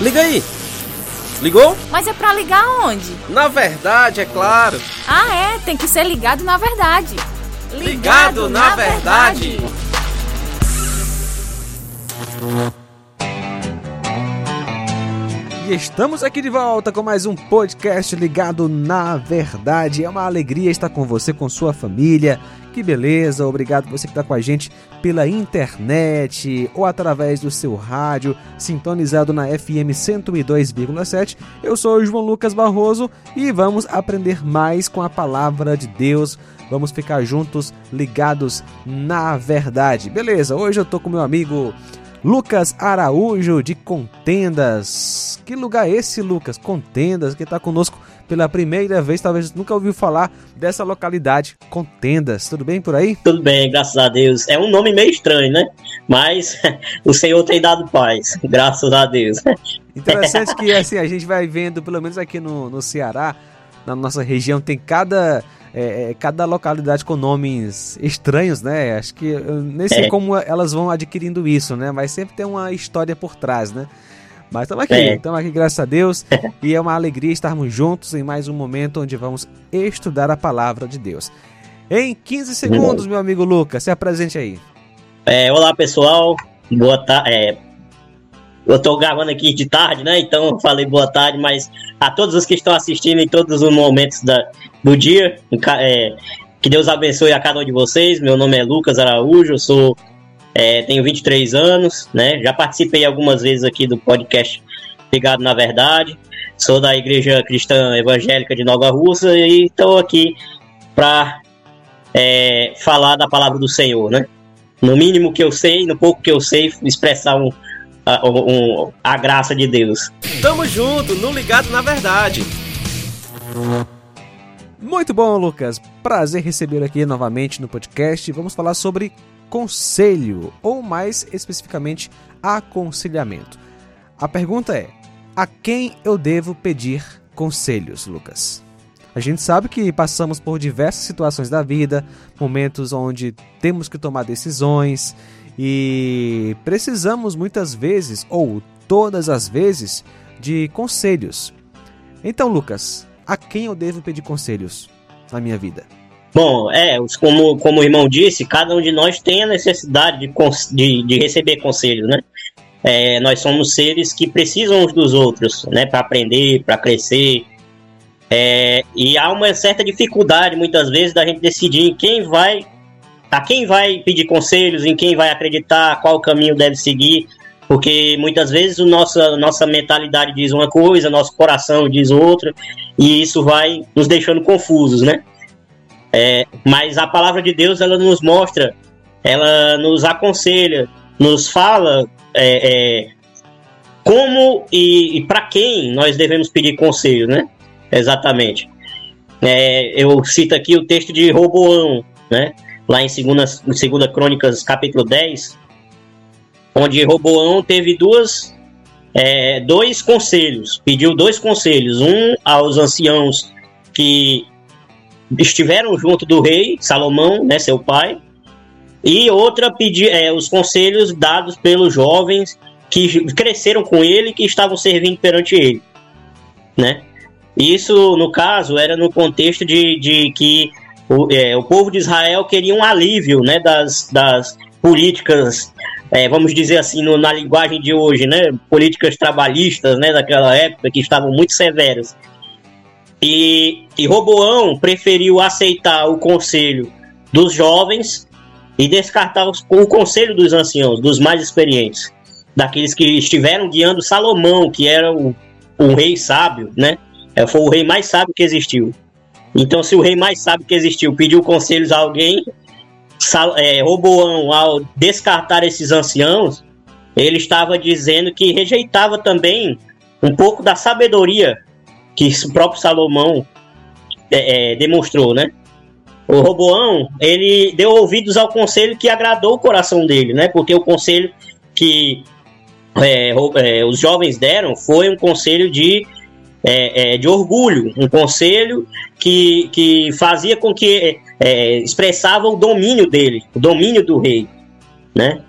Liga aí. Ligou? Mas é pra ligar onde? Na verdade, é claro. Ah, é, tem que ser ligado na verdade. Ligado, ligado na, na, verdade. verdade. E estamos aqui de volta com mais um podcast ligado na verdade. É uma alegria estar com você, com sua família. Que beleza! Obrigado você que está com a gente pela internet ou através do seu rádio, sintonizado na FM 102,7. Eu sou o João Lucas Barroso e vamos aprender mais com a palavra de Deus. Vamos ficar juntos, ligados na verdade. Beleza, hoje eu tô com meu amigo Lucas Araújo de Contendas. Que lugar é esse, Lucas? Contendas, que está conosco pela primeira vez, talvez nunca ouviu falar dessa localidade, Contendas. Tudo bem por aí? Tudo bem, graças a Deus. É um nome meio estranho, né? Mas o Senhor tem dado paz, graças a Deus. Interessante que assim a gente vai vendo, pelo menos aqui no, no Ceará, na nossa região, tem cada é, é, cada localidade com nomes estranhos, né? Acho que eu nem sei é. como elas vão adquirindo isso, né? Mas sempre tem uma história por trás, né? Mas estamos aqui, estamos aqui, graças a Deus, e é uma alegria estarmos juntos em mais um momento onde vamos estudar a palavra de Deus. Em 15 segundos, meu amigo Lucas, se apresente aí. É, olá, pessoal. Boa tarde. É, eu estou gravando aqui de tarde, né? Então eu falei boa tarde, mas a todos os que estão assistindo em todos os momentos da, do dia, é, que Deus abençoe a cada um de vocês. Meu nome é Lucas Araújo, eu sou, é, tenho 23 anos, né? Já participei algumas vezes aqui do podcast Ligado na Verdade. Sou da Igreja Cristã Evangélica de Nova Russa e estou aqui para é, falar da palavra do Senhor, né? No mínimo que eu sei, no pouco que eu sei, expressar um, a, um, a graça de Deus. Tamo junto, no Ligado na Verdade. Muito bom, Lucas. Prazer receber aqui novamente no podcast. Vamos falar sobre conselho, ou mais especificamente, aconselhamento. A pergunta é: a quem eu devo pedir conselhos, Lucas? A gente sabe que passamos por diversas situações da vida, momentos onde temos que tomar decisões e precisamos muitas vezes, ou todas as vezes, de conselhos. Então, Lucas, a quem eu devo pedir conselhos na minha vida? Bom, é, como, como o irmão disse, cada um de nós tem a necessidade de, de, de receber conselhos, né? É, nós somos seres que precisam uns dos outros, né? Para aprender, para crescer. É, e há uma certa dificuldade, muitas vezes, da gente decidir em quem vai a quem vai pedir conselhos, em quem vai acreditar, qual caminho deve seguir, porque muitas vezes o nosso, a nossa mentalidade diz uma coisa, nosso coração diz outra, e isso vai nos deixando confusos, né? É, mas a palavra de Deus, ela nos mostra, ela nos aconselha, nos fala é, é, como e, e para quem nós devemos pedir conselho, né? Exatamente. É, eu cito aqui o texto de Roboão, né? lá em 2 em segunda Crônicas, capítulo 10, onde Roboão teve duas, é, dois conselhos, pediu dois conselhos, um aos anciãos que estiveram junto do rei Salomão, né, seu pai, e outra pedir é, os conselhos dados pelos jovens que cresceram com ele que estavam servindo perante ele, né? Isso, no caso, era no contexto de, de que o, é, o povo de Israel queria um alívio né, das, das políticas, é, vamos dizer assim, no, na linguagem de hoje, né, políticas trabalhistas né, daquela época que estavam muito severas. E, e Roboão preferiu aceitar o conselho dos jovens e descartar os, o conselho dos anciãos, dos mais experientes, daqueles que estiveram guiando Salomão, que era o, o rei sábio, né? É, foi o rei mais sábio que existiu. Então, se o rei mais sábio que existiu pediu conselhos a alguém, é, Roboão, ao descartar esses anciãos, ele estava dizendo que rejeitava também um pouco da sabedoria que o próprio Salomão é, é, demonstrou, né? O Roboão, ele deu ouvidos ao conselho que agradou o coração dele, né? Porque o conselho que é, é os jovens deram foi um conselho de é, é, de orgulho, um conselho que, que fazia com que é, expressava o domínio dele, o domínio do rei, né?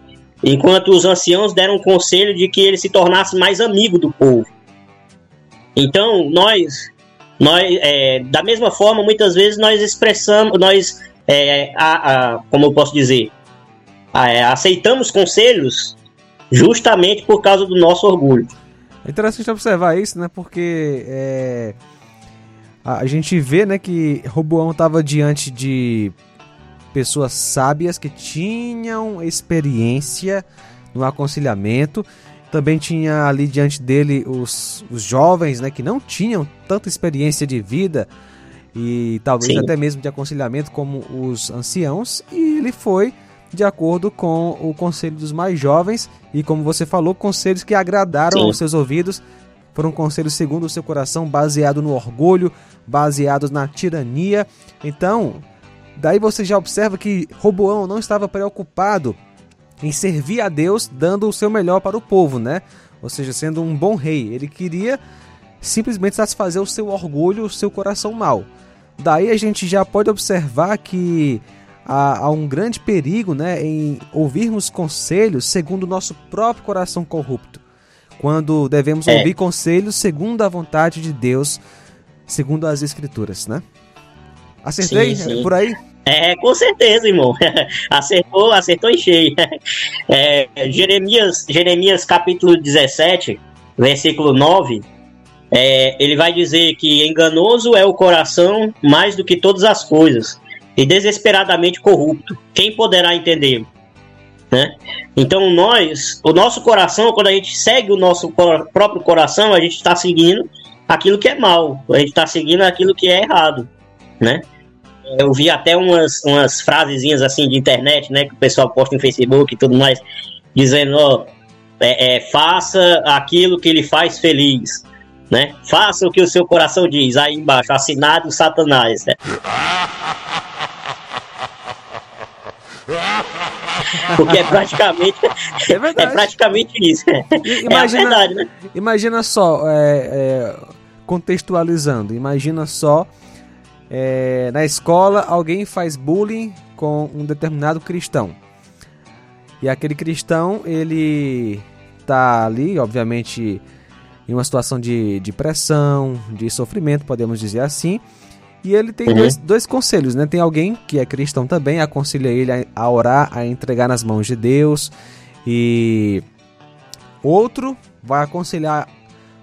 enquanto os anciãos deram conselho de que ele se tornasse mais amigo do povo. Então, nós, nós é, da mesma forma, muitas vezes nós expressamos, nós, é, a, a, como eu posso dizer, a, é, aceitamos conselhos justamente por causa do nosso orgulho. É interessante observar isso, né? Porque é, a gente vê, né, que Roboão estava diante de pessoas sábias que tinham experiência no aconselhamento. Também tinha ali diante dele os, os jovens, né, que não tinham tanta experiência de vida e talvez Sim. até mesmo de aconselhamento como os anciãos, e ele foi de acordo com o conselho dos mais jovens e como você falou, conselhos que agradaram Sim. aos seus ouvidos, foram conselhos segundo o seu coração, baseado no orgulho, baseados na tirania. Então, daí você já observa que Roboão não estava preocupado em servir a Deus, dando o seu melhor para o povo, né? Ou seja, sendo um bom rei. Ele queria simplesmente satisfazer o seu orgulho, o seu coração mau. Daí a gente já pode observar que há, há um grande perigo né, em ouvirmos conselhos segundo o nosso próprio coração corrupto. Quando devemos é. ouvir conselhos segundo a vontade de Deus, segundo as Escrituras, né? Acertei sim, sim. por aí? É, com certeza, irmão. acertou, acertou em cheio. É, Jeremias, Jeremias capítulo 17, versículo 9, é, ele vai dizer que enganoso é o coração mais do que todas as coisas, e desesperadamente corrupto. Quem poderá entender? Né? Então nós, o nosso coração, quando a gente segue o nosso próprio coração, a gente está seguindo aquilo que é mal, a gente está seguindo aquilo que é errado, né? Eu vi até umas, umas frasezinhas assim de internet, né, que o pessoal posta em Facebook e tudo mais, dizendo, ó, é, é, faça aquilo que lhe faz feliz, né? Faça o que o seu coração diz. Aí embaixo, assinado Satanás, né? Porque é praticamente, é, é praticamente isso. Imagina, é verdade, né? Imagina só, é, é, contextualizando, imagina só é, na escola alguém faz bullying com um determinado cristão. E aquele cristão, ele tá ali, obviamente, em uma situação de, de pressão, de sofrimento, podemos dizer assim. E ele tem uhum. dois, dois conselhos, né? Tem alguém que é cristão também, aconselha ele a, a orar, a entregar nas mãos de Deus. E outro vai aconselhar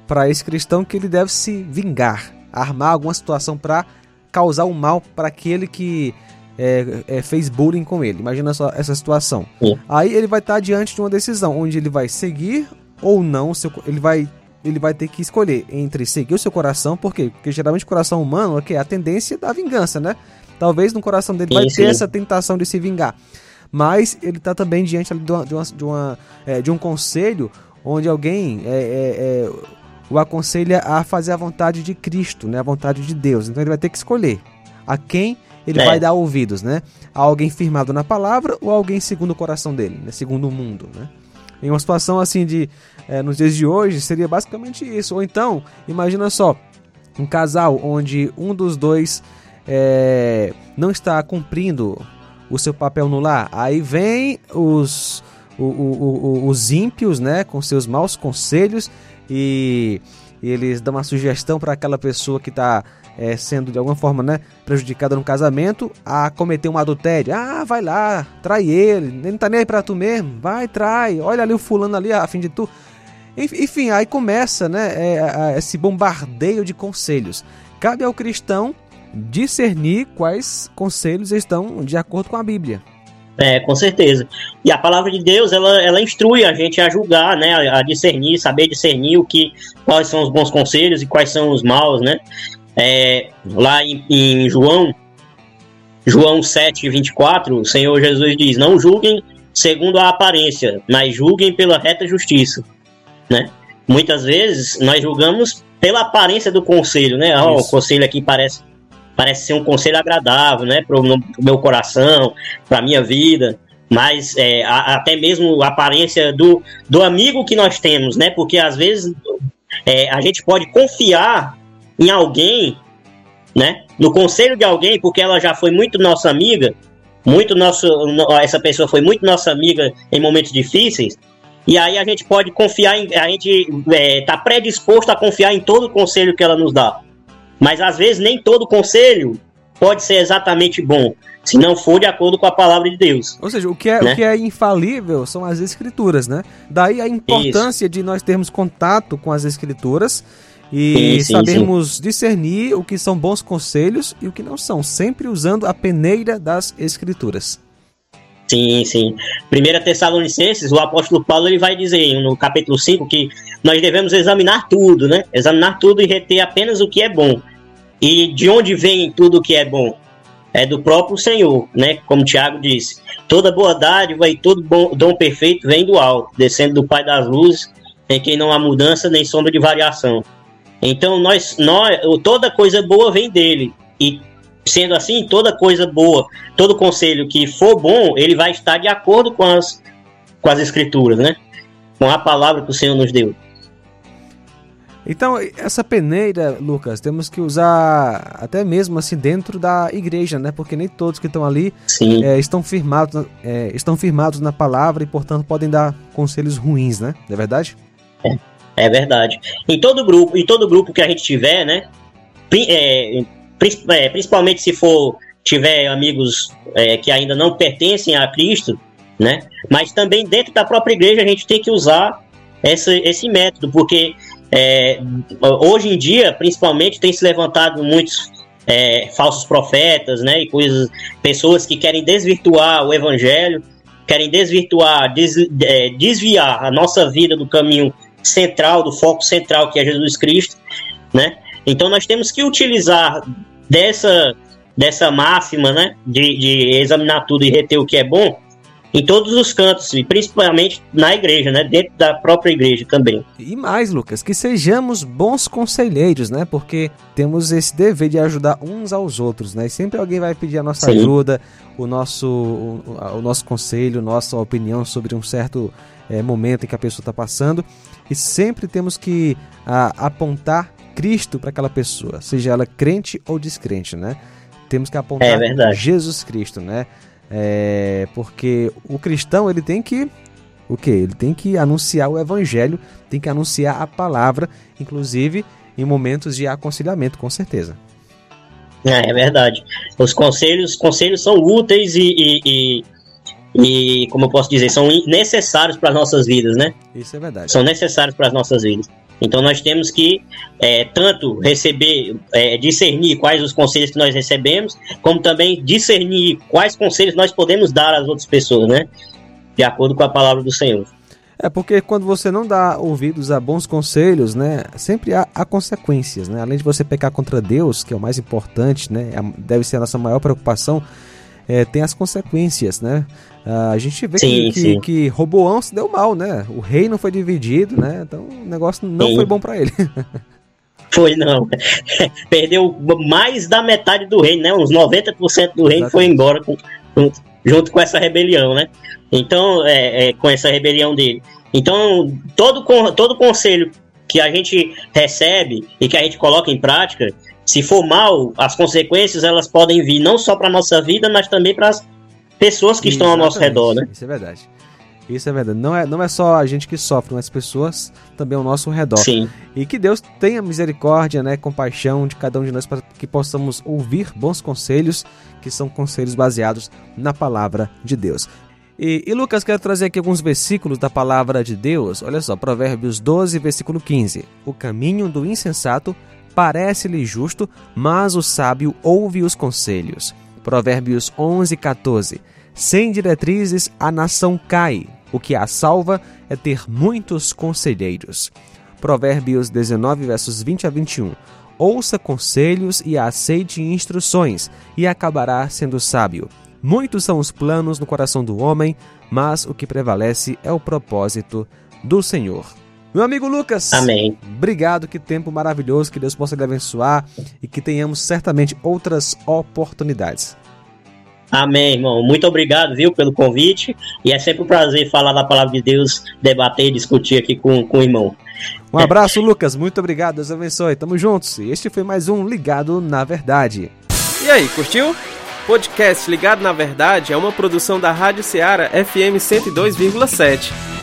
para esse cristão que ele deve se vingar, armar alguma situação para causar um mal para aquele que é, é, fez bullying com ele. Imagina só essa situação. Uhum. Aí ele vai estar tá diante de uma decisão onde ele vai seguir ou não, seu, ele vai ele vai ter que escolher entre seguir o seu coração, por quê? Porque geralmente o coração humano é, que é a tendência da vingança, né? Talvez no coração dele sim, vai ter essa tentação de se vingar. Mas ele está também diante de, uma, de, uma, de, é, um conselho onde alguém é, é, é, o aconselha a fazer a vontade de Cristo, né? A vontade de Deus. Então ele vai ter que escolher a quem ele é. vai dar ouvidos, né? A alguém firmado na palavra ou alguém segundo o coração dele, né? segundo o mundo, né? Em uma situação assim de é, nos dias de hoje seria basicamente isso. Ou então, imagina só, um casal onde um dos dois é, não está cumprindo o seu papel no lar. Aí vem os, o, o, o, os ímpios, né, com seus maus conselhos e, e eles dão uma sugestão para aquela pessoa que está é, sendo de alguma forma né, prejudicada no casamento a cometer um adultério. Ah, vai lá, trai ele, ele não tá nem aí pra tu mesmo, vai, trai, olha ali o fulano ali a fim de tu. Enfim, aí começa né, é, esse bombardeio de conselhos. Cabe ao cristão discernir quais conselhos estão de acordo com a Bíblia. É, com certeza. E a palavra de Deus, ela, ela instrui a gente a julgar, né, a discernir, saber discernir o que, quais são os bons conselhos e quais são os maus, né? É, lá em, em João, João 7, 24, o Senhor Jesus diz: Não julguem segundo a aparência, mas julguem pela reta justiça. Né? Muitas vezes nós julgamos pela aparência do conselho, né? Oh, o conselho aqui parece, parece ser um conselho agradável, né? Para o meu coração, para minha vida, mas é, a, até mesmo a aparência do, do amigo que nós temos, né? Porque às vezes é, a gente pode confiar em alguém, né? No conselho de alguém, porque ela já foi muito nossa amiga, muito nosso, essa pessoa foi muito nossa amiga em momentos difíceis, e aí a gente pode confiar em, a gente está é, tá predisposto a confiar em todo o conselho que ela nos dá. Mas às vezes nem todo conselho pode ser exatamente bom, se não for de acordo com a palavra de Deus. Ou seja, o que é, né? o que é infalível são as escrituras, né? Daí a importância Isso. de nós termos contato com as escrituras e sim, sim, sabermos sim. discernir o que são bons conselhos e o que não são, sempre usando a peneira das escrituras. Sim, sim. Primeira Tessalonicenses, o apóstolo Paulo ele vai dizer no capítulo 5 que nós devemos examinar tudo, né? Examinar tudo e reter apenas o que é bom. E de onde vem tudo que é bom? É do próprio Senhor, né? Como Tiago disse. Toda boa dádiva e todo bom, dom perfeito vem do alto, descendo do Pai das luzes, em quem não há mudança nem sombra de variação. Então nós, nós toda coisa boa vem dele. E Sendo assim, toda coisa boa, todo conselho que for bom, ele vai estar de acordo com as, com as escrituras, né? Com a palavra que o Senhor nos deu. Então, essa peneira, Lucas, temos que usar até mesmo assim dentro da igreja, né? Porque nem todos que estão ali é, estão, firmados, é, estão firmados na palavra e, portanto, podem dar conselhos ruins, né? Não é verdade? É, é verdade. Em todo grupo, em todo grupo que a gente tiver, né? É, é, principalmente se for tiver amigos é, que ainda não pertencem a Cristo, né? Mas também dentro da própria igreja a gente tem que usar esse método, porque é, hoje em dia, principalmente, tem se levantado muitos é, falsos profetas, né? E coisas, pessoas que querem desvirtuar o evangelho, querem desvirtuar, des, é, desviar a nossa vida do caminho central, do foco central que é Jesus Cristo, né? Então nós temos que utilizar dessa, dessa máxima, né? De, de examinar tudo e reter o que é bom em todos os cantos, e principalmente na igreja, né? Dentro da própria igreja também. E mais, Lucas, que sejamos bons conselheiros, né? Porque temos esse dever de ajudar uns aos outros, né? E sempre alguém vai pedir a nossa Sim. ajuda, o nosso, o, o, nosso conselho, nossa opinião sobre um certo é, momento em que a pessoa está passando. E sempre temos que a, apontar Cristo para aquela pessoa, seja ela crente ou descrente, né? Temos que apontar é Jesus Cristo, né? É, porque o cristão ele tem que o que? Ele tem que anunciar o evangelho, tem que anunciar a palavra, inclusive em momentos de aconselhamento, com certeza. É, é verdade. Os conselhos, conselhos são úteis e, e, e, e, como eu posso dizer, são necessários para as nossas vidas, né? Isso é verdade. São necessários para as nossas vidas. Então nós temos que é, tanto receber, é, discernir quais os conselhos que nós recebemos, como também discernir quais conselhos nós podemos dar às outras pessoas, né? De acordo com a palavra do Senhor. É porque quando você não dá ouvidos a bons conselhos, né, sempre há, há, consequências, né? Além de você pecar contra Deus, que é o mais importante, né, é deve ser a nossa maior preocupação, é, tem as consequências, né? Uh, a gente vê sim, que, que, que, Roboão se deu mal, né? O reino foi dividido, né? Então o negócio não sim. foi bom para ele. Foi não. Perdeu mais da metade do reino, né? Uns 90% do reino Exatamente. foi embora com, com, junto com essa rebelião, né? Então, é, é, com essa rebelião dele. Então, todo, todo conselho que a gente recebe e que a gente coloca em prática, se for mal, as consequências elas podem vir não só para nossa vida, mas também para as pessoas que estão ao nosso redor, né? Isso é verdade. Isso é verdade. Não é, não é só a gente que sofre, mas as pessoas também ao nosso redor. Sim. E que Deus tenha misericórdia, né, compaixão de cada um de nós para que possamos ouvir bons conselhos, que são conselhos baseados na palavra de Deus. E, e, Lucas, quero trazer aqui alguns versículos da palavra de Deus. Olha só, Provérbios 12, versículo 15. O caminho do insensato parece-lhe justo, mas o sábio ouve os conselhos. Provérbios 11, 14. Sem diretrizes a nação cai, o que a salva é ter muitos conselheiros. Provérbios 19, versos 20 a 21. Ouça conselhos e aceite instruções, e acabará sendo sábio. Muitos são os planos no coração do homem, mas o que prevalece é o propósito do Senhor. Meu amigo Lucas, Amém. Obrigado, que tempo maravilhoso, que Deus possa lhe abençoar e que tenhamos certamente outras oportunidades. Amém, irmão. Muito obrigado, viu, pelo convite. E é sempre um prazer falar da palavra de Deus, debater e discutir aqui com, com o irmão. Um abraço, Lucas. Muito obrigado. Deus abençoe. Tamo juntos. E este foi mais um Ligado na Verdade. E aí, curtiu? podcast Ligado na Verdade é uma produção da Rádio Ceará FM 102,7.